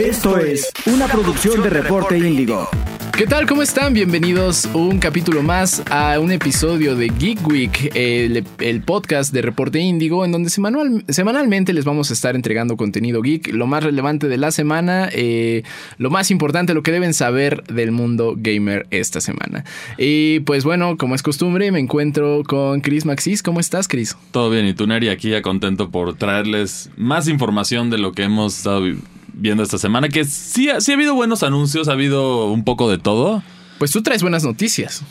Esto es una producción de Reporte Índigo. ¿Qué tal? ¿Cómo están? Bienvenidos un capítulo más a un episodio de Geek Week, el, el podcast de Reporte Índigo, en donde semanal, semanalmente les vamos a estar entregando contenido geek, lo más relevante de la semana, eh, lo más importante, lo que deben saber del mundo gamer esta semana. Y pues bueno, como es costumbre, me encuentro con Chris Maxis. ¿Cómo estás, Chris? Todo bien, y tú, Neri, aquí ya contento por traerles más información de lo que hemos estado viendo esta semana, que sí, ha- sí ha habido buenos anuncios, ha habido un poco de todo. Pues tú traes buenas noticias.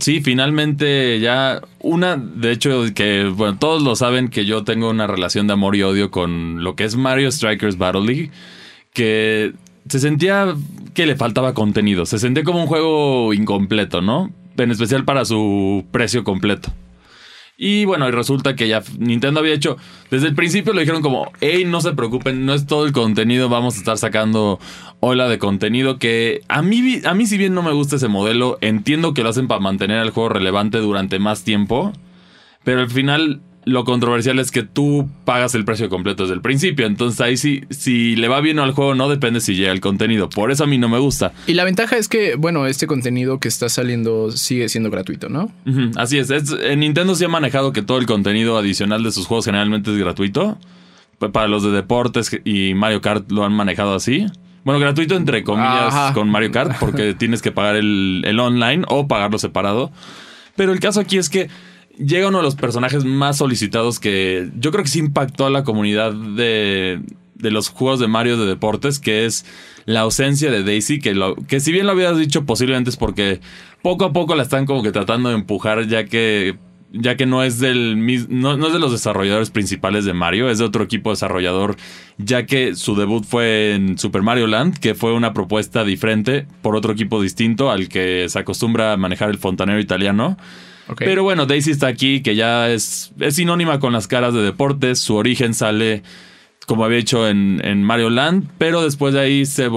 Sí, finalmente ya una, de hecho, que bueno, todos lo saben que yo tengo una relación de amor y odio con lo que es Mario Strikers Battle League, que se sentía que le faltaba contenido, se sentía como un juego incompleto, ¿no? En especial para su precio completo. Y bueno, y resulta que ya Nintendo había hecho, desde el principio lo dijeron como, hey, no se preocupen, no es todo el contenido, vamos a estar sacando ola de contenido que a mí, a mí si bien no me gusta ese modelo, entiendo que lo hacen para mantener el juego relevante durante más tiempo, pero al final lo controversial es que tú pagas el precio completo desde el principio, entonces ahí sí, si le va bien al juego no depende si llega el contenido, por eso a mí no me gusta. Y la ventaja es que, bueno, este contenido que está saliendo sigue siendo gratuito, ¿no? Así es. es- en Nintendo sí ha manejado que todo el contenido adicional de sus juegos generalmente es gratuito. Pa- Para los de deportes y Mario Kart lo han manejado así. Bueno, gratuito entre comillas Ajá. con Mario Kart porque tienes que pagar el, el online o pagarlo separado. Pero el caso aquí es que llega uno de los personajes más solicitados que yo creo que sí impactó a la comunidad de, de los juegos de Mario de deportes, que es la ausencia de Daisy, que, lo, que si bien lo habías dicho posiblemente es porque poco a poco la están como que tratando de empujar ya que ya que no es del no, no es de los desarrolladores principales de Mario, es de otro equipo desarrollador, ya que su debut fue en Super Mario Land, que fue una propuesta diferente por otro equipo distinto al que se acostumbra a manejar el fontanero italiano. Pero bueno, Daisy está aquí, que ya es, es sinónima con las caras de deportes. Su origen sale, como había dicho, en, en Mario Land. Pero después de ahí, se,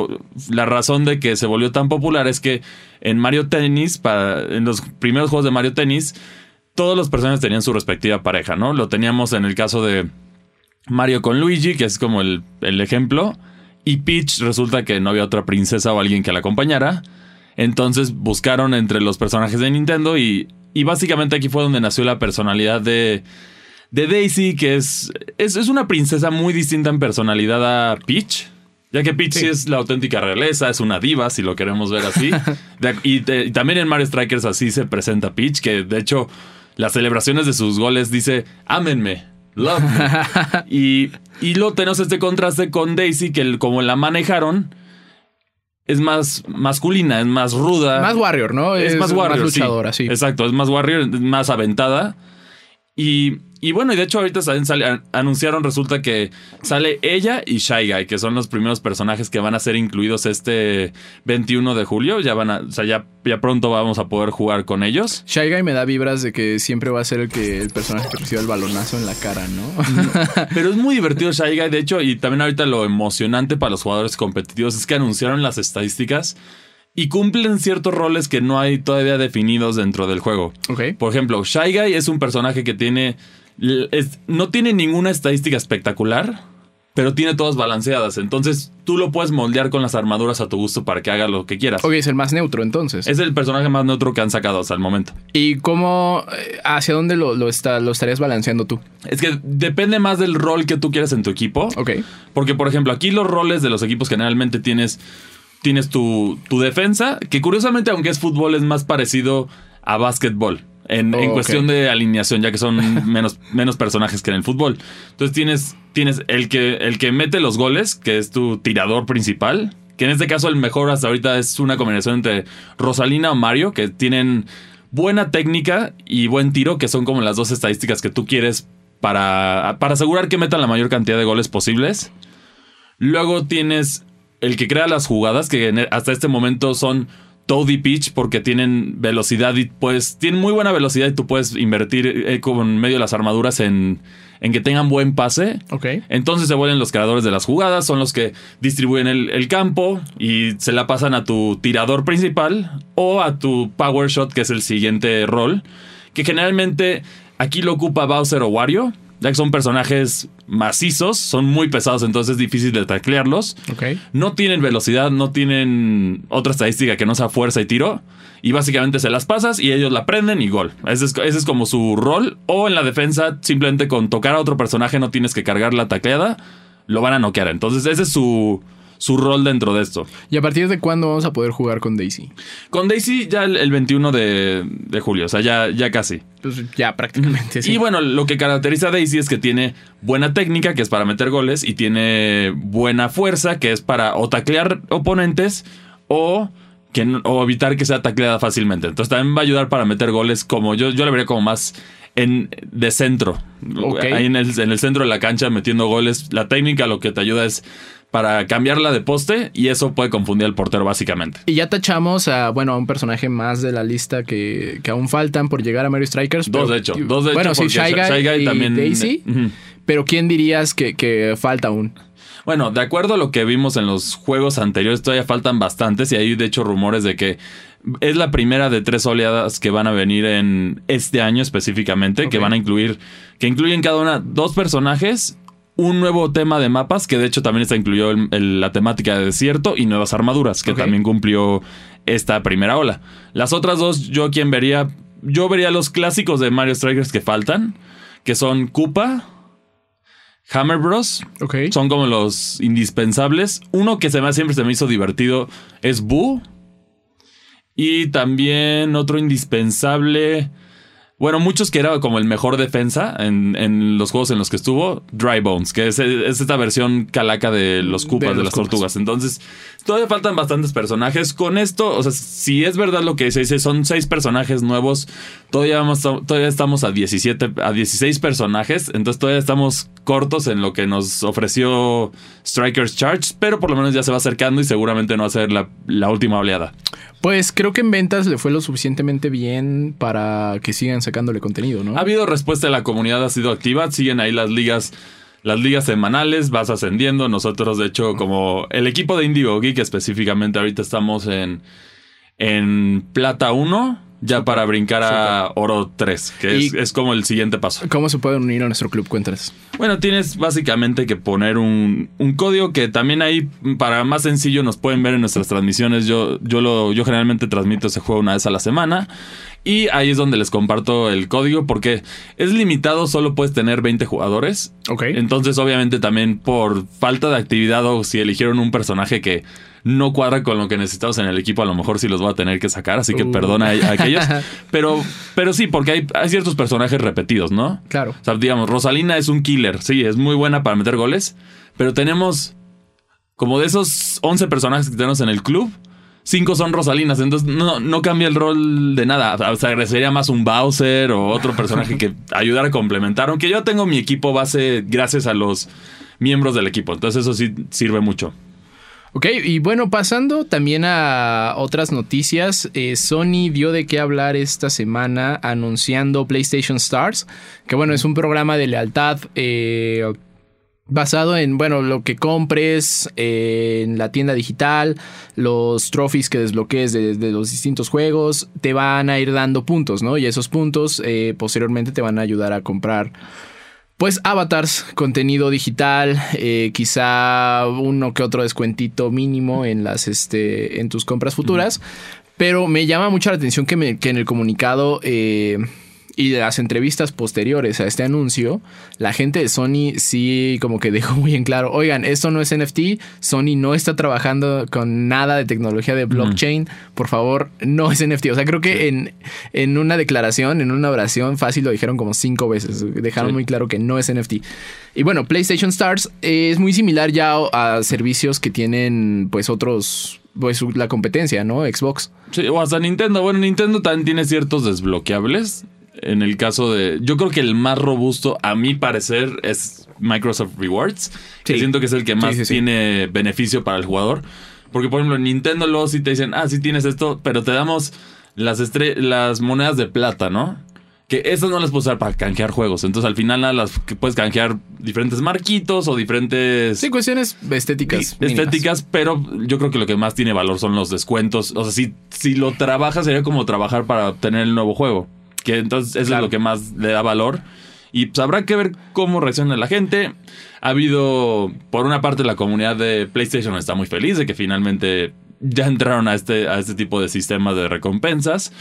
la razón de que se volvió tan popular es que en Mario Tennis, para, en los primeros juegos de Mario Tennis, todos los personajes tenían su respectiva pareja, ¿no? Lo teníamos en el caso de Mario con Luigi, que es como el, el ejemplo. Y Peach resulta que no había otra princesa o alguien que la acompañara. Entonces buscaron entre los personajes de Nintendo y, y básicamente aquí fue donde nació la personalidad de, de Daisy, que es, es, es una princesa muy distinta en personalidad a Peach. Ya que Peach sí. Es la auténtica realeza, es una diva, si lo queremos ver así. De- y, también en Mario Strikers así se presenta Peach, que de hecho las celebraciones de sus goles dice, ámenme, love me. y, y luego tenemos este contraste con Daisy, que el- como la manejaron, es más masculina, es más ruda. más Warrior, ¿no? Es, más Warrior. Más sí. luchadora, sí. Exacto, es más Warrior, es más aventada. Y, y bueno, y de hecho ahorita salen- sale- an- anunciaron, resulta que sale ella y Shy Guy, que son los primeros personajes que van a ser incluidos este 21 de julio. Ya van a, o sea, ya, ya pronto vamos a poder jugar con ellos. Shy Guy me da vibras de que siempre va a ser el que el personaje que reciba el balonazo en la cara, ¿no? Pero es muy divertido Shy Guy, de hecho, y también ahorita lo emocionante para los jugadores competitivos es que anunciaron las estadísticas y cumplen ciertos roles que no hay todavía definidos dentro del juego. ok. Por ejemplo, Shy Guy es un personaje que tiene. Es- no tiene ninguna estadística espectacular, pero tiene todas balanceadas. Entonces tú lo puedes moldear con las armaduras a tu gusto para que haga lo que quieras. Ok, es el más neutro entonces. Es el personaje más neutro que han sacado hasta el momento. ¿Y cómo, eh, hacia dónde lo, lo, está, lo estarías balanceando tú? Es que depende más del rol que tú quieras en tu equipo. Ok. Porque, por ejemplo, aquí los roles de los equipos generalmente tienes. Tienes tu, tu defensa, que curiosamente, aunque es fútbol, es más parecido a básquetbol. En, Oh, cuestión de alineación, ya que son menos, menos personajes que en el fútbol. Entonces tienes, tienes el, que, el que mete los goles, que es tu tirador principal. Que en este caso el mejor hasta ahorita es una combinación entre Rosalina o Mario, que tienen buena técnica y buen tiro, que son como las dos estadísticas que tú quieres para, para asegurar que metan la mayor cantidad de goles posibles. Luego tienes el que crea las jugadas, que en- hasta este momento son Toad y Peach, porque tienen velocidad y pues tienen muy buena velocidad y tú puedes invertir eh, con medio de las armaduras en, en que tengan buen pase. Ok. Entonces se vuelven los creadores de las jugadas, son los que distribuyen el, el campo y se la pasan a tu tirador principal o a tu power shot, que es el siguiente rol, que generalmente aquí lo ocupa Bowser o Wario. Ya que son personajes macizos, son muy pesados, entonces es difícil de taclearlos. No tienen velocidad, no tienen otra estadística que no sea fuerza y tiro. Y básicamente se las pasas y ellos la prenden y gol. Ese es, ese es como su rol. O en la defensa, simplemente con tocar a otro personaje no tienes que cargar la tacleada, lo van a noquear. Entonces ese es su, su rol dentro de esto. ¿Y a partir de cuándo vamos a poder jugar con Daisy? Con Daisy ya el, el 21 de, de julio, o sea, ya, ya casi. Pues ya prácticamente, sí. Y bueno, lo que caracteriza a Daisy es que tiene buena técnica, que es para meter goles, y tiene buena fuerza, que es para o taclear oponentes o, que, no- o evitar que sea tacleada fácilmente. Entonces también va a ayudar para meter goles como yo, yo le vería como más en, de centro. Ok. Ahí en el, en el centro de la cancha metiendo goles. La técnica lo que te ayuda es para cambiarla de poste y eso puede confundir al portero básicamente. Y ya tachamos a, bueno, a un personaje más de la lista que, que aún faltan por llegar a Mario Strikers. Dos pero- de hecho, dos de bueno, hecho, sí, porque Shy Guy, Shy Guy y también- Daisy. Pero ¿quién dirías que, que falta aún? Bueno, de acuerdo a lo que vimos en los juegos anteriores, todavía faltan bastantes y hay de hecho rumores de que es la primera de tres oleadas que van a venir en este año específicamente, que van a incluir, que incluyen cada una dos personajes, un nuevo tema de mapas, que de hecho también está el- el- la temática de desierto y nuevas armaduras, que también cumplió esta primera ola. Las otras dos, yo quien vería, yo vería los clásicos de Mario Strikers que faltan, que son Koopa, Hammer Bros. Ok. Son como los indispensables. Uno que se me, siempre se me hizo divertido es Boo. Y también otro indispensable. Bueno, muchos que era como el mejor defensa en, en los juegos en los que estuvo, Dry Bones, que es, es esta versión calaca de los Koopas, de, las Koopas. tortugas. Entonces, todavía faltan bastantes personajes. Con esto, o sea, si es verdad lo que se dice, son seis personajes nuevos. Todavía, vamos- todavía estamos a 17, a 16 personajes. Entonces, todavía estamos cortos en lo que nos ofreció Strikers Charge, pero por lo menos ya se va acercando y seguramente no va a ser la, la última oleada. Pues creo que en ventas le fue lo suficientemente bien para que sigan sacándole contenido, ¿no? Ha habido respuesta de la comunidad, ha sido activa. Siguen ahí las ligas, las ligas semanales, vas ascendiendo. Nosotros, de hecho, como el equipo de Indigo Geek específicamente, ahorita estamos en, en Plata 1, ya para brincar a Oro 3, que es, es como el siguiente paso. ¿Cómo se pueden unir a nuestro club? Cuéntanos. Bueno, tienes básicamente que poner un, un código que también ahí, para más sencillo, nos pueden ver en nuestras transmisiones. Yo, yo, lo, yo generalmente transmito ese juego una vez a la semana. Y ahí es donde les comparto el código porque es limitado, solo puedes tener 20 jugadores. Ok. Entonces, obviamente, también por falta de actividad o si eligieron un personaje que no cuadra con lo que necesitamos en el equipo, a lo mejor sí los voy a tener que sacar. Así que Uh. perdona a, a aquellos. Pero, pero sí, porque hay, hay ciertos personajes repetidos, ¿no? Claro. O sea, digamos, Rosalina es un killer, sí, es muy buena para meter goles, pero tenemos como de esos 11 personajes que tenemos en el club, 5 son Rosalinas, entonces no, no cambia el rol de nada. O sea, sería más un Bowser o otro personaje que ayudara a complementar, aunque yo tengo mi equipo base gracias a los miembros del equipo, entonces eso sí sirve mucho. Ok, y bueno, pasando también a otras noticias, eh, Sony dio de qué hablar esta semana anunciando PlayStation Stars, que bueno, es un programa de lealtad eh, basado en, bueno, lo que compres eh, en la tienda digital, los trophies que desbloquees de, de los distintos juegos, te van a ir dando puntos, ¿no? Y esos puntos eh, posteriormente te van a ayudar a comprar pues avatars, contenido digital, eh, quizá uno que otro descuentito mínimo en las este, en tus compras futuras. Pero me llama mucho la atención que, me- que en el comunicado y de las entrevistas posteriores a este anuncio, la gente de Sony sí como que dejó muy en claro, oigan, esto no es NFT, Sony no está trabajando con nada de tecnología de blockchain, por favor, no es NFT. O sea, creo que en, en una declaración, en una oración fácil lo dijeron como cinco veces, dejaron Sí. muy claro que no es NFT. Y bueno, PlayStation Stars es muy similar ya a servicios que tienen pues otros, pues la competencia, ¿no? Xbox. Sí, o hasta Nintendo. Bueno, Nintendo también tiene ciertos desbloqueables. En el caso de. Yo creo que el más robusto, a mi parecer, es Microsoft Rewards. Que Sí. siento que es el que más sí, sí. tiene beneficio para el jugador. Porque, por ejemplo, en Nintendo luego sí te dicen, ah, sí tienes esto, pero te damos las, las monedas de plata, ¿no? Que esas no las puedes usar para canjear juegos. Entonces, al final, nada, las que puedes canjear diferentes marquitos o diferentes Sí, cuestiones estéticas. mínimas. estéticas, pero yo creo que lo que más tiene valor son los descuentos. O sea, si, si lo trabajas sería como trabajar para obtener el nuevo juego. Que entonces eso Claro. es lo que más le da valor. Y pues habrá que ver cómo reacciona la gente. Ha habido, por una parte, la comunidad de PlayStation está muy feliz de que finalmente ya entraron a este, a este tipo de sistema de recompensas.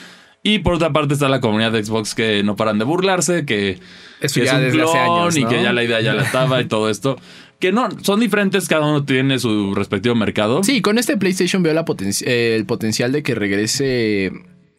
Y por otra parte está la comunidad de Xbox que no paran de burlarse, que, Eso que ya es un clon años, y que ya la idea ya la estaba y todo esto. Que no, son diferentes, cada uno tiene su respectivo mercado. Sí, con este PlayStation veo la poten- eh, el potencial de que regrese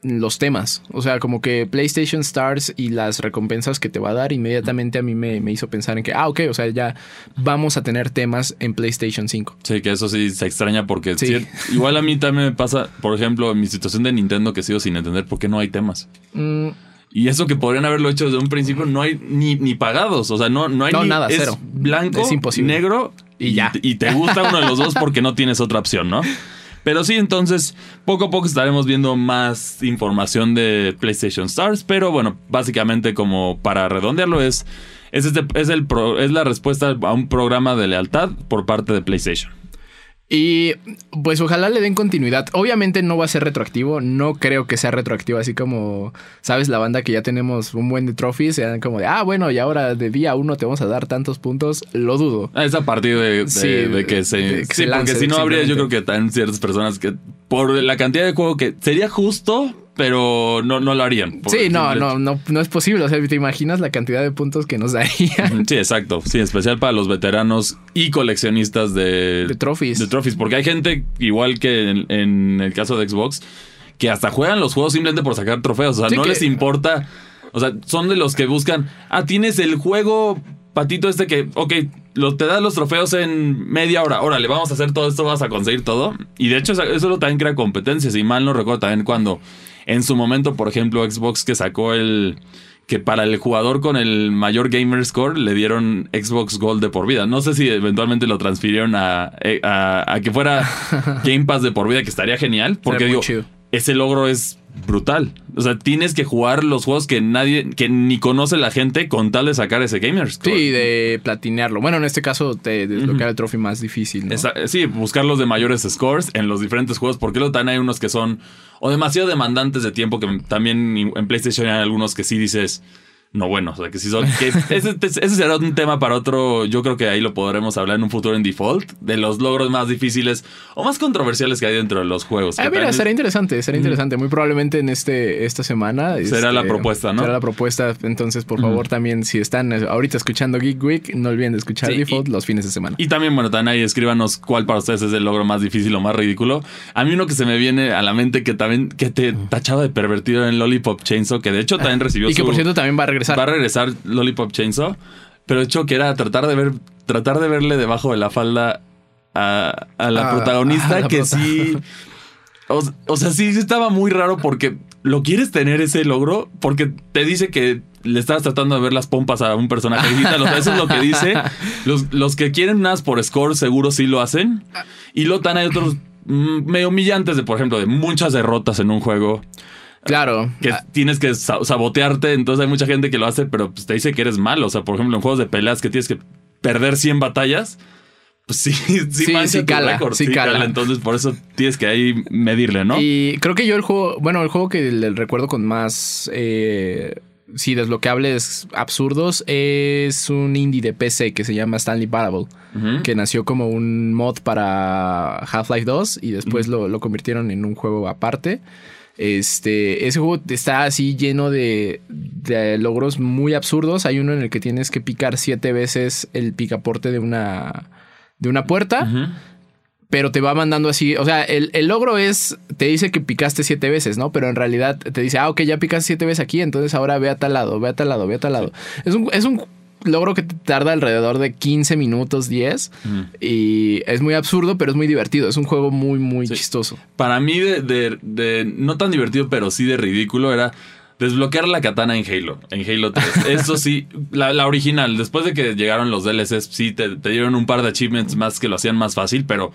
los temas. O sea, como que PlayStation Stars y las recompensas que te va a dar inmediatamente a mí me, me hizo pensar en que, ah, ok, o sea, ya vamos a tener temas en PlayStation 5. Sí, que eso sí se extraña porque Sí. igual a mí también me pasa, por ejemplo, en mi situación de Nintendo que sigo sin entender por qué no hay temas. Mm, Y eso que podrían haberlo hecho desde un principio, no hay ni, ni pagados. O sea, no, no hay No, ni- nada, es cero. blanco, Es imposible. negro Y ya. Y te gusta uno de los dos porque no tienes otra opción, ¿no? Pero sí, entonces, poco a poco estaremos viendo más información de PlayStation Stars. Pero bueno, básicamente, como para redondearlo, es, es, este, es, la respuesta a un programa de lealtad por parte de PlayStation. Y pues ojalá le den continuidad. Obviamente no va a ser retroactivo. No creo que sea retroactivo. Así como, ¿sabes? La banda que ya tenemos un buen de trophies. Sean como de, ah, bueno, y ahora de día uno te vamos a dar tantos puntos. Lo dudo. Es a partir de, de- Sí, de que se. de que sí, se porque si no habría, yo creo que también ciertas personas que. Por la cantidad de juego que sería justo, pero no, no lo harían. Sí, no, no, no, no es posible. O sea, ¿te imaginas la cantidad de puntos que nos darían? Sí, exacto. Sí, especial para los veteranos y coleccionistas de, De trophies. De trophies. Porque hay gente, igual que en, en el caso de Xbox, que hasta juegan los juegos simplemente por sacar trofeos. O sea, Sí, no que- les importa. O sea, son de los que buscan. Ah, tienes el juego patito este que, ok, lo, te da los trofeos en media hora. Órale, vamos a hacer todo esto, vas a conseguir todo. Y de hecho, eso- eso también crea competencias. Y mal no recuerdo también cuando en su momento, por ejemplo, Xbox que sacó el. Que para el jugador con el mayor gamer score le dieron Xbox Gold de por vida. No sé si eventualmente lo transfirieron a, eh, a- a que fuera Game Pass de por vida, que estaría genial. Porque digo, chido. Ese logro es brutal. O sea, tienes que jugar los juegos que nadie, que ni conoce la gente con tal de sacar ese gamer score. Sí, de platinearlo. Bueno, en este caso te desbloquear el trophy más difícil, ¿no? Esa- sí, buscar los de mayores scores en los diferentes juegos, porque luego también hay unos que son o demasiado demandantes de tiempo, que también en PlayStation hay algunos que sí dices, no bueno, o sea, que sí son... Que ese, ese será un tema para otro, yo creo que ahí lo podremos hablar en un futuro en default, de los logros más difíciles o más controversiales que hay dentro de los juegos. Ah, mira, será interesante, será interesante. Muy probablemente en este esta semana. Será la este, propuesta, ¿no? Será la propuesta. Entonces, por favor, también, si están eh, ahorita escuchando Geek Week, no olviden de escuchar Sí, Default y- los fines de semana. Y también, bueno, también ahí escríbanos cuál para ustedes es el logro más difícil o más ridículo. A mí uno que se me viene a la mente que también que te tachaba de pervertido en Lollipop Chainsaw, que de hecho también recibió y que por cierto también va a regresar. Va a regresar Lollipop Chainsaw, pero hecho que era tratar de ver, tratar de verle debajo de la falda a, a la Ah, protagonista a la que prota- sí. O, o sea, sí estaba muy raro porque lo quieres tener ese logro porque te dice que le estás tratando de ver las pompas a un personaje digital. O sea, eso es lo que dice. Los, los que quieren más por score seguro sí lo hacen. Y luego tan hay otros mm, medio humillantes de, por ejemplo, de muchas derrotas en un juego Claro. que Ah, tienes que sa- sabotearte. Entonces hay mucha gente que lo hace, pero pues, te dice que eres malo. O sea, por ejemplo, en juegos de peleas que tienes que perder 100 batallas. Pues sí, sí, Sí, sí cala, sí cala. Entonces por eso tienes que ahí medirle, ¿no? Y creo que yo el juego, bueno, el juego que le recuerdo con más, eh, sí, desbloqueables absurdos es un indie de PC que se llama Stanley Parable, Ujú. que nació como un mod para Half-Life 2 y después lo, lo convirtieron en un juego aparte. Este, ese juego está así lleno de, de logros muy absurdos. Hay uno en el que tienes que picar siete veces el picaporte de una, de una puerta pero te va mandando así. O sea, el, el logro es, te dice que picaste siete veces, ¿no? Pero en realidad te dice, ah, ok, ya picaste siete veces aquí, entonces ahora ve a tal lado, ve a tal lado, ve a tal lado. Es, un, es un logro que te tarda alrededor de 15 minutos, 10, Ujú. y es muy absurdo, pero es muy divertido. Es un juego muy, muy Sí. chistoso. Para mí, de, de- de- no tan divertido, pero sí de ridículo, era desbloquear la katana en Halo, en Halo 3. Eso sí, la, la original, después de que llegaron los DLCs, sí, te, te dieron un par de achievements más que lo hacían más fácil, pero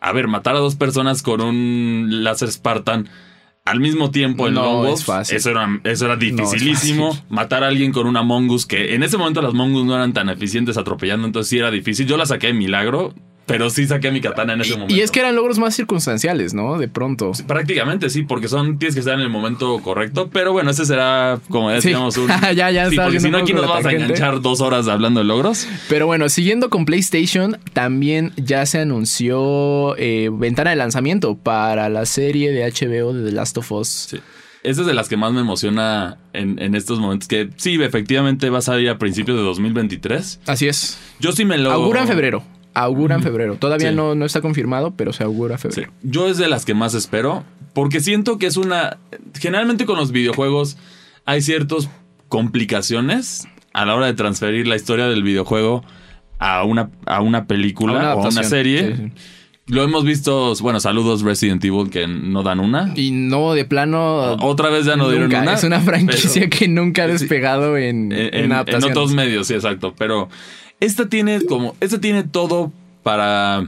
a ver, matar a dos personas con un láser Spartan al mismo tiempo en No es fácil. Eso era, eso era dificilísimo. Matar a alguien con una Mongoose, que en ese momento las Mongoose no eran tan eficientes atropellando, entonces sí era difícil. Yo la saqué de milagro. Pero sí saqué mi katana en ese Y, momento. y es que eran logros más circunstanciales, ¿no? De pronto. Prácticamente sí, porque son tienes que estar en el momento correcto. Pero bueno, ese será, como Sí. decíamos, un. Ya, ya sí, porque si no, aquí nos vamos a enganchar dos horas hablando de logros. Pero bueno, siguiendo con PlayStation, también ya se anunció eh, ventana de lanzamiento para la serie de HBO de The Last of Us. Sí. Esa es de las que más me emociona en, en estos momentos. Que sí, efectivamente va a salir a principios de 2023. Así es. Yo sí me lo. Augura en febrero. Augura en febrero. Todavía Sí. no, no está confirmado, pero se augura Sí. febrero. Yo es de las que más espero. Porque siento que es una. Generalmente con los videojuegos hay ciertas complicaciones a la hora de transferir la historia del videojuego a una, a una película A una o a una serie. Sí. Lo hemos visto, bueno, saludos Resident Evil que no dan una. Y no, de plano. Otra vez ya no dieron una. Es una franquicia pero- que nunca ha despegado en, en, en en- otros medios, sí, exacto. Pero esta tiene como. Esta tiene todo para.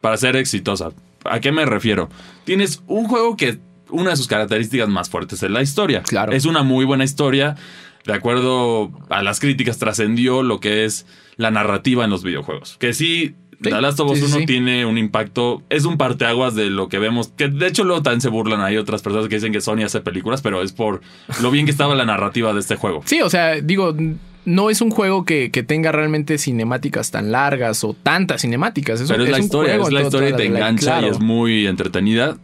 para ser exitosa. ¿A qué me refiero? Tienes un juego que. Una de sus características más fuertes es la historia. Claro. Es una muy buena historia. De acuerdo a las críticas, trascendió lo que es la narrativa en los videojuegos. Que sí. Sí, The Last of Us sí, sí, 1 sí. tiene un impacto, es un parteaguas de lo que vemos, que de hecho luego también se burlan, hay otras personas que dicen que Sony hace películas, pero es por lo bien que estaba la narrativa de este juego. Sí, o sea, digo, no es un juego que, que tenga realmente cinemáticas tan largas o tantas cinemáticas. Es Pero es la un historia, juego es la historia y te engancha claro. y es muy entretenida.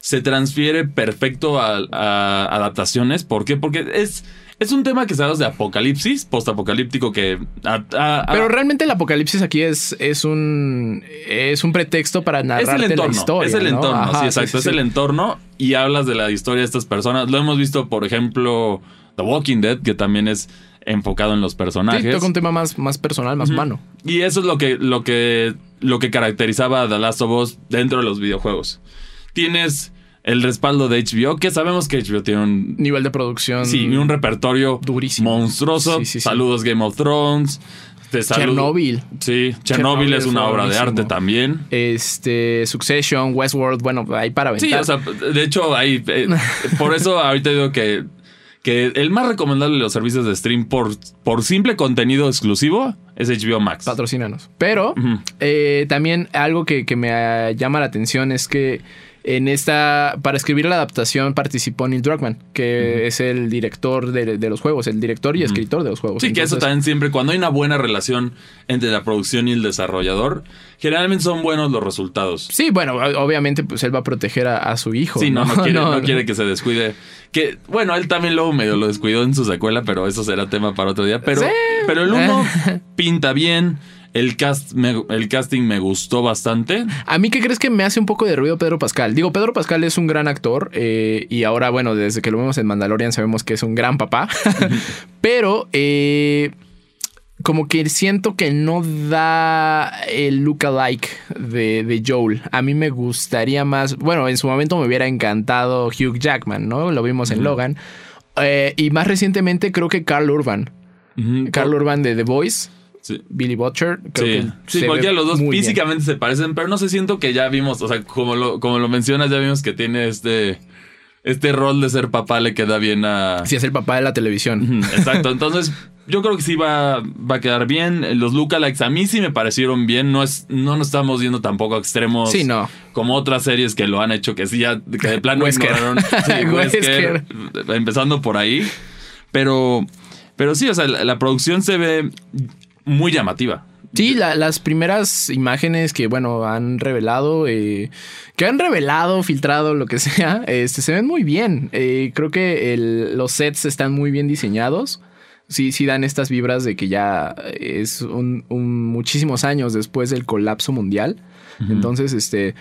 Se transfiere perfecto a, a adaptaciones. ¿Por qué? Porque es, es un tema que sabes de apocalipsis, postapocalíptico que... a- Pero realmente el apocalipsis aquí es, es un es un pretexto para entorno, la historia. es el ¿no? entorno, Ajá, sí, exacto, es el entorno y hablas de la historia de estas personas. Lo hemos visto, por ejemplo, The Walking Dead, que también es enfocado en los Sí, personajes. toca un tema más, más personal, más humano. Y eso es lo que, lo que, lo que caracterizaba a The Last of Us dentro de los videojuegos. Tienes el respaldo de HBO, que sabemos que HBO tiene un, Nivel de producción. sí, un repertorio durísimo. monstruoso. Sí, sí, sí. Saludos Game of Thrones. Te Chernobyl. Sí, Chernobyl, Chernobyl es es una obra de arte también. Este, Succession, Westworld, bueno, ahí para aventar. Sí, o sea, de hecho, ahí. eh, por eso ahorita digo que, que el más recomendable de los servicios de stream por, por simple contenido exclusivo es HBO Max. patrocínanos. Pero eh, también algo que, que me llama la atención es que en esta, para escribir la adaptación participó Neil Druckmann, que es el director de, de los juegos, el director y escritor de los juegos. Sí, que eso también siempre, cuando hay una buena relación entre la producción y el desarrollador, generalmente son buenos los resultados. Sí, bueno, obviamente pues él va a proteger a, a su hijo. Sí, no, no, quiere, no, no. quiere que se descuide. Que, bueno, él también luego medio lo descuidó en su secuela, pero eso será tema para otro día. Pero, Sí. pero el uno pinta bien. El, cast me- el casting me gustó bastante. A mí, ¿qué crees que me hace un poco de ruido Pedro Pascal? Digo, Pedro Pascal es un gran actor eh, y ahora, bueno, desde que lo vemos en Mandalorian sabemos que es un gran papá, pero eh, como que siento que no da el look-alike de, de Joel. A mí me gustaría más, bueno, en su momento me hubiera encantado Hugh Jackman, ¿no? Lo vimos en Logan. Eh, y más recientemente creo que Carl Urban. Carl Urban de The Voice, Sí. Billy Butcher. Creo Sí, que sí se cualquiera de los dos bien. físicamente se parecen, pero no sé, siento que ya vimos, o sea, como lo, como lo mencionas, ya vimos que tiene este, este rol de ser papá, le queda bien a... Si es el papá de la televisión. Exacto, entonces yo creo que sí va, va a quedar bien. Los lookalikes a mí sí me parecieron bien, no, es, no nos estamos yendo tampoco a extremos Sí, no. como otras series que lo han hecho, que sí ya, que de plano Wesker. ignoraron. Sí, Wesker. Wesker, empezando por ahí. Pero, pero sí, o sea, la, la producción se ve muy llamativa. Sí, la- las primeras imágenes que, bueno, han revelado, eh, que han revelado, filtrado, lo que sea, este, se ven muy bien. Eh, creo que el- los sets están muy bien diseñados. Sí, sí dan estas vibras de que ya es un, un- muchísimos años después del colapso mundial. Entonces, este...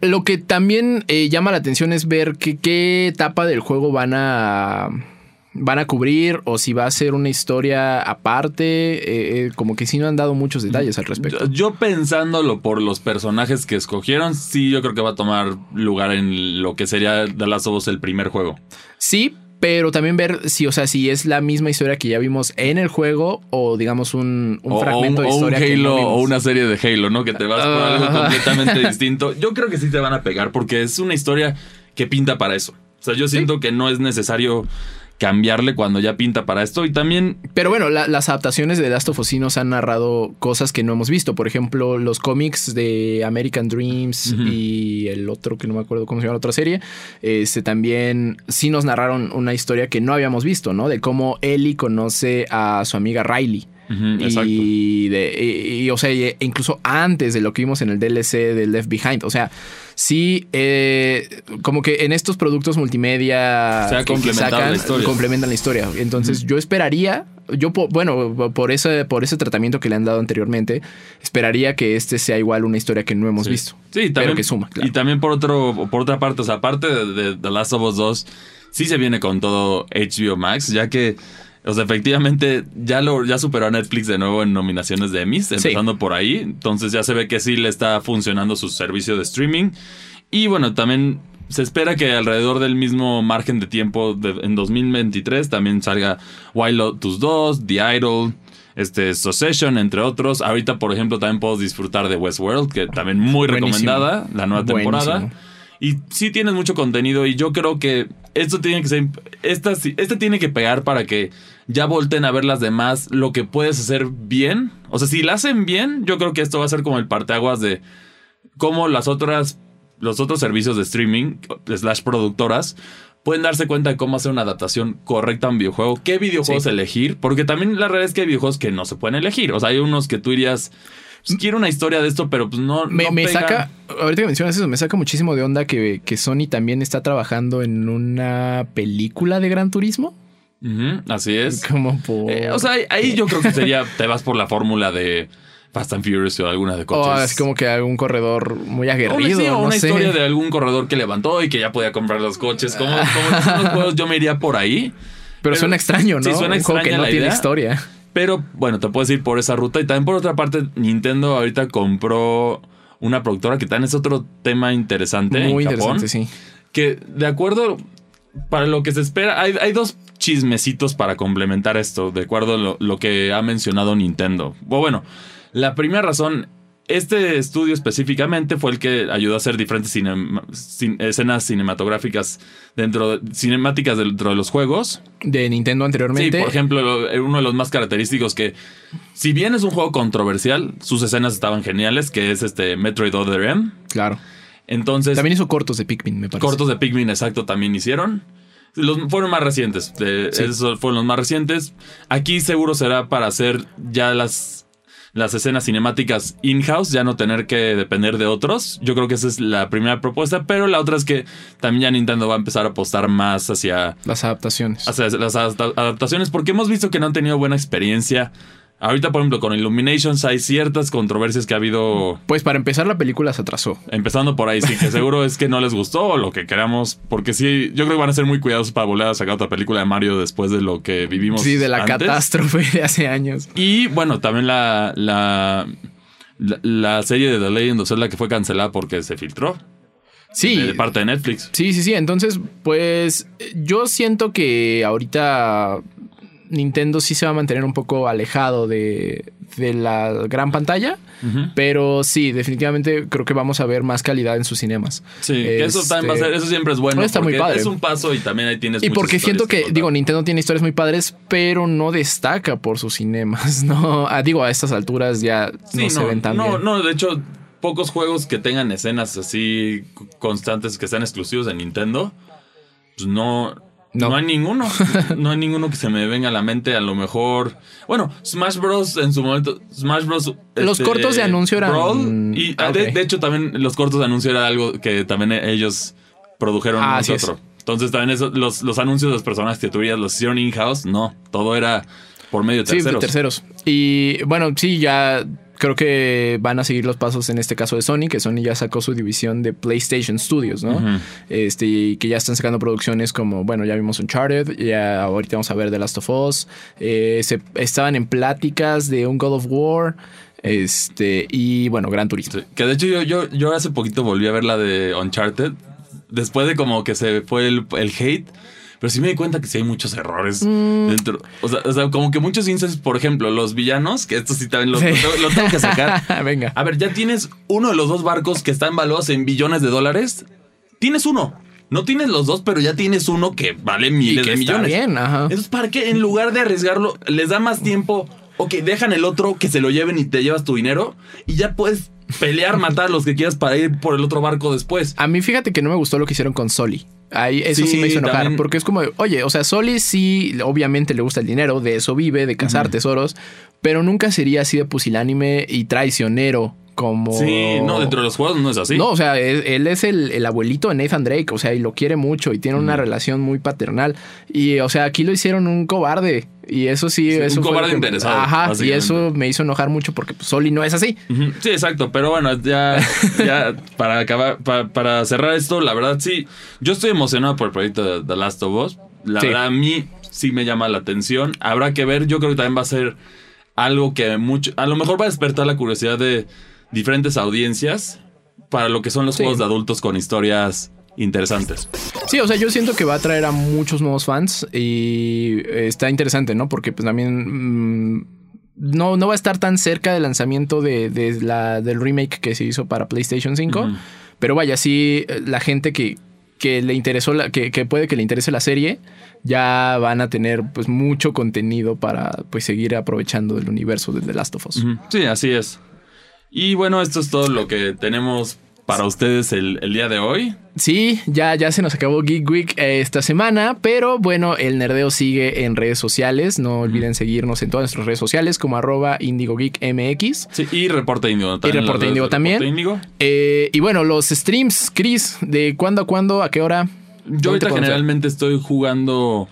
Lo que también eh, llama la atención es ver que- qué etapa del juego van a van a cubrir o si va a ser una historia aparte. eh, eh, como que sí no han dado muchos detalles al respecto. Yo, yo pensándolo por los personajes que escogieron, sí, yo creo que va a tomar lugar en lo que sería The Last of Us el primer juego. Sí, pero también ver si, o sea, si es la misma historia que ya vimos en el juego o digamos un, un o, o fragmento un, de o un historia. que no o una serie de Halo, ¿no? Que te vas por algo completamente distinto. Yo creo que sí te van a pegar porque es una historia que pinta para eso. O sea, yo siento que no es necesario cambiarle cuando ya pinta para esto. Y también. Pero bueno, la- las adaptaciones de Last of Us sí nos han narrado cosas que no hemos visto. Por ejemplo, los cómics de American Dreams y el otro que no me acuerdo cómo se llama la otra serie. Este también sí nos narraron una historia que no habíamos visto, ¿no? De cómo Ellie conoce a su amiga Riley. Y, de, y- y, o sea, y- incluso antes de lo que vimos en el DLC de Left Behind. O sea, sí, eh, como que en estos productos multimedia que- que complementado la complementan la historia. Entonces, yo esperaría, yo, bueno, por ese, por ese tratamiento que le han dado anteriormente, esperaría que este sea igual una historia que no hemos Sí. visto. Sí, también. pero que suma, claro. Y también por otro, por otra parte, o sea, aparte de, de The Last of Us 2, sí se viene con todo HBO Max, ya que, o sea, efectivamente ya lo, ya superó a Netflix de nuevo en nominaciones de Emmys, empezando por ahí. Entonces ya se ve que sí le está funcionando su servicio de streaming. Y bueno, también se espera que alrededor del mismo margen de tiempo de- en 2023 también salga Wild Lotus 2, The Idol, este Succession, entre otros. Ahorita, por ejemplo, también puedo disfrutar de Westworld, que también muy Buenísimo. recomendada, la nueva temporada. Y sí tienes mucho contenido y yo creo que esto tiene que ser, esta, este tiene que pegar para que ya volten a ver las demás lo que puedes hacer bien. O sea, si la hacen bien, yo creo que esto va a ser como el parteaguas de cómo las otras, los otros servicios de streaming, slash productoras, pueden darse cuenta de cómo hacer una adaptación correcta a un videojuego, qué videojuegos Sí. elegir, porque también la realidad es que hay videojuegos que no se pueden elegir. O sea, hay unos que tú dirías, pues, quiero una historia de esto, pero pues no. Me, no me saca, ahorita que mencionas eso, me saca muchísimo de onda que, que Sony también está trabajando en una película de Gran Turismo. Así es. Como por... Eh, o sea, ahí- yo creo que sería, te vas por la fórmula de Fast and Furious o alguna de coches. o así como que algún corredor muy O aguerrido, sí, o no una sé. historia de algún corredor que levantó y que ya podía comprar los coches. Como, como en los juegos, yo me iría por ahí. Pero, suena extraño, ¿no? sí, suena Un juego que no la tiene idea. historia. Pero bueno, te puedes ir por esa ruta. Y también por otra parte, Nintendo ahorita compró una productora que también es otro tema interesante. Muy en Japón, interesante, sí. Que de acuerdo para lo que se espera, hay, hay dos chismecitos para complementar esto, de acuerdo a lo, lo que ha mencionado Nintendo. O bueno, la primera razón, este estudio específicamente fue el que ayudó a hacer diferentes cinema- cin- escenas cinematográficas dentro de, cinemáticas dentro de los juegos. De Nintendo Sí, anteriormente. por ejemplo, lo- uno de los más característicos que, si bien es un juego controversial, sus escenas estaban geniales, que es este Metroid Other M. Claro. Entonces, También hizo cortos de Pikmin, me parece. cortos de Pikmin, exacto, también hicieron. Los fueron más recientes. Sí. Esos fueron los más recientes. Aquí seguro será para hacer ya las, las escenas cinemáticas in-house, ya no tener que depender de otros. Yo creo que esa es la primera propuesta, pero la otra es que también ya Nintendo va a empezar a apostar más hacia Las adaptaciones. hacia las adapta- adaptaciones porque hemos visto que no han tenido buena experiencia. Ahorita, por ejemplo, con Illuminations hay ciertas controversias que ha habido Pues para empezar, la película se atrasó. empezando por ahí, sí, que seguro es que no les gustó o lo que queramos, porque sí, yo creo que van a ser muy cuidadosos para volver a sacar otra película de Mario después de lo que vivimos. Sí, de la antes. catástrofe de hace años. Y bueno, también la, la, la, la serie de The Legend of Zelda que fue cancelada porque se filtró Sí. de parte de Netflix. Sí, sí, sí. Entonces, pues yo siento que ahorita Nintendo sí se va a mantener un poco alejado de, de la gran pantalla. Pero sí, definitivamente creo que vamos a ver más calidad en sus cinemas. Sí, eso también va a Este, ser, eso siempre es bueno. Está muy padre. Es un paso y también ahí tienes Y porque siento que, digo, Nintendo tiene historias muy padres, pero no destaca por sus cinemas, ¿no? Ah, digo, a estas alturas ya Sí, no, se ven tan no, bien. no, de hecho, pocos juegos que tengan escenas así constantes que sean exclusivos de Nintendo, pues no, no. No. hay ninguno. no hay ninguno que se me venga a la mente. A lo mejor. Bueno, Smash Bros. en su momento. Smash Bros. Los este, cortos de anuncio eran- Brawl, y Ah, de, hecho, también los cortos de anuncio era algo que también ellos produjeron Ah, así es. Entonces, también eso, los, los anuncios de los personajes que tú veías los hicieron in-house. No, todo era por medio de Sí, terceros. de terceros. Y bueno, sí, ya creo que van a seguir los pasos en este caso de Sony, que Sony ya sacó su división de PlayStation Studios, ¿no? Este, y que ya están sacando producciones como, bueno, ya vimos Uncharted, ya ahorita vamos a ver The Last of Us. Eh, se, estaban en pláticas de un God of War. Este, y bueno, Gran Turismo. Sí, Que de hecho yo, yo, yo hace poquito volví a ver la de Uncharted. Después de como que se fue el, el hate. Pero sí me di cuenta que sí hay muchos errores Mm. dentro. O sea, o sea, como que muchos instantes, por ejemplo, los villanos, que esto sí también lo, Sí. lo tengo- lo tengo que sacar. Venga. A ver, ya tienes uno de los dos barcos que están valuados en billones de dólares. Tienes uno. no tienes los dos, pero ya tienes uno que vale miles que de está millones. bien, ajá. Entonces, ¿para qué? En lugar de arriesgarlo, les da más tiempo. Ok, dejan el otro que se lo lleven y te llevas tu dinero y ya puedes pelear, matar a los que quieras para ir por el otro barco después. A mí fíjate que no me gustó lo que hicieron con Soli. Ahí, eso sí, Sí, me hizo enojar, también. porque es como, oye, o sea, Soli sí, obviamente le gusta el dinero, de eso vive, de cazar tesoros, pero nunca sería así de pusilánime y traicionero como... Sí, no, dentro de los juegos no es así. No, o sea, él, él es el, el abuelito de Nathan Drake, o sea, y lo quiere mucho y tiene una relación muy paternal. Y, o sea, aquí lo hicieron un cobarde. Y eso sí, Sí, un eso fue cobarde interesado, Ajá, y eso me hizo enojar mucho porque pues, Soli no es así. Sí, exacto. Pero bueno, ya, ya para acabar, pa- para cerrar esto, la verdad sí, yo estoy emocionado por el proyecto de The Last of Us. La Sí. verdad, a mí sí me llama la atención. Habrá que ver, yo creo que también va a ser algo que mucho, a lo mejor va a despertar la curiosidad de diferentes audiencias para lo que son los Sí. juegos de adultos con historias interesantes. Sí, o sea, yo siento que va a traer a muchos nuevos fans y está interesante, ¿no? Porque pues también mm, no, no va a estar tan cerca del lanzamiento de, de la, del remake que se hizo para PlayStation 5, Ujú. pero vaya, sí, la gente que, que le interesó, la, que, que puede que le interese la serie, ya van a tener pues mucho contenido para pues seguir aprovechando del universo de The Last of Us. Sí, así es. Y bueno, esto es todo lo que tenemos para ustedes el, el día de hoy. Sí, ya, ya se nos acabó Geek Week eh, esta semana, pero bueno, el nerdeo sigue en redes sociales. No olviden seguirnos en todas nuestras redes sociales como arroba IndigoGeekMX. Sí, y Reporte Índigo también. Y Reporte de también. Reporte Índigo. Eh, y bueno, los streams, Chris, de cuándo a cuándo, a qué hora. Yo ¿Dónde te ahorita generalmente estoy jugando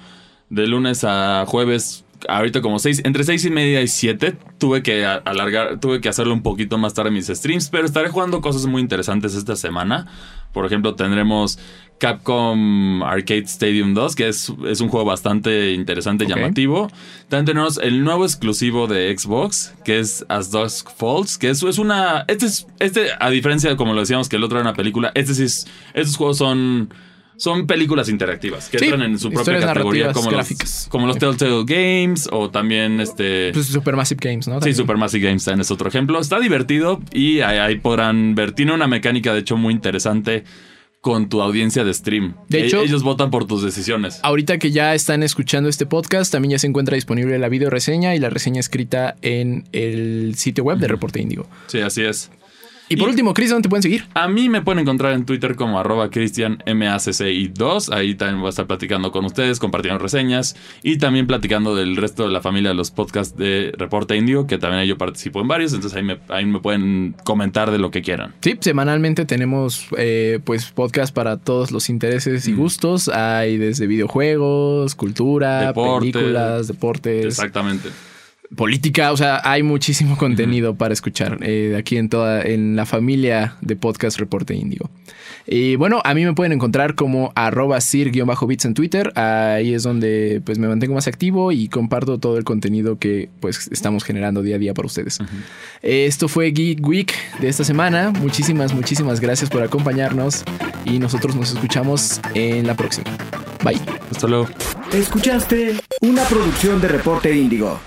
de lunes a jueves. Ahorita como seis, entre seis y media y siete. Tuve que alargar, tuve que hacerlo un poquito más tarde mis streams, pero estaré jugando cosas muy interesantes esta semana. Por ejemplo, tendremos Capcom Arcade Stadium 2, que es, es un juego bastante interesante y llamativo. También tenemos el nuevo exclusivo de Xbox, que es As Dusk Falls, que es, es una... Este es, este, a diferencia de como lo decíamos que el otro era una película, este sí es, estos juegos son... Son películas interactivas que Sí, entran en su propia categoría como gráficas. los, como los Telltale Games o también este... Pues Supermassive Games, ¿no? Sí. Supermassive Games también es otro ejemplo. Está divertido y ahí, ahí podrán ver. Tiene una mecánica, de hecho, muy interesante con tu audiencia de stream. De E- hecho- ellos votan por tus decisiones. Ahorita que ya están escuchando este podcast, también ya se encuentra disponible la video reseña y la reseña escrita en el sitio web de Reporte Índigo. Sí, así es. Y por Y- último, Chris, ¿dónde te pueden seguir? A mí me pueden encontrar en Twitter como arroba cristianmacci2. Ahí también voy a estar platicando con ustedes, compartiendo reseñas y también platicando del resto de la familia de los podcasts de Reporte Indio, que también yo participo en varios. Entonces ahí me, ahí me pueden comentar de lo que quieran. Sí, semanalmente tenemos eh, pues podcast para todos los intereses y Mm. gustos. Hay desde videojuegos, cultura, Deporte. películas, deportes, Exactamente. Política. O sea, hay muchísimo contenido para escuchar eh, aquí en toda en la familia de podcast Reporte Índigo. Y bueno, a mí me pueden encontrar como arroba sir-bits en Twitter. Ahí es donde pues me mantengo más activo y comparto todo el contenido que pues estamos generando día a día para ustedes. Esto fue Geek Week de esta semana. Muchísimas, muchísimas gracias por acompañarnos y nosotros nos escuchamos en la próxima. Bye. Hasta luego. Escuchaste una producción de Reporte Índigo.